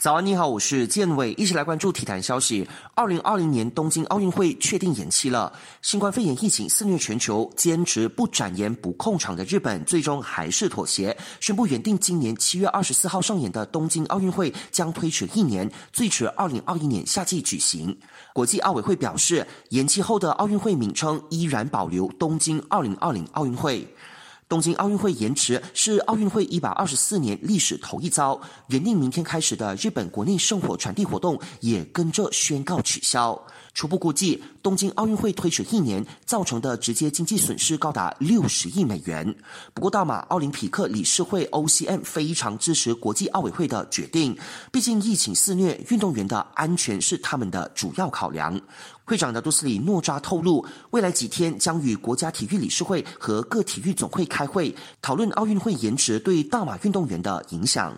早安，你好，我是建伟，一起来关注体坛消息。二零二零年东京奥运会确定延期了，新冠肺炎疫情肆虐全球，坚持不展延、不控场的日本，最终还是妥协，宣布原定今年七月二十四号上演的东京奥运会将推迟一年，最迟二零二一年夏季举行。国际奥委会表示，延期后的奥运会名称依然保留东京二零二零奥运会。东京奥运会延迟是奥运会一百二十四年历史头一遭，原定明天开始的日本国内圣火传递活动也跟着宣告取消。初步估计，东京奥运会推迟一年造成的直接经济损失高达六十亿美元。不过，大马奥林匹克理事会 （OCM） 非常支持国际奥委会的决定，毕竟疫情肆虐，运动员的安全是他们的主要考量。会长的杜斯里诺扎透露，未来几天将与国家体育理事会和各体育总会开会，讨论奥运会延迟对大马运动员的影响。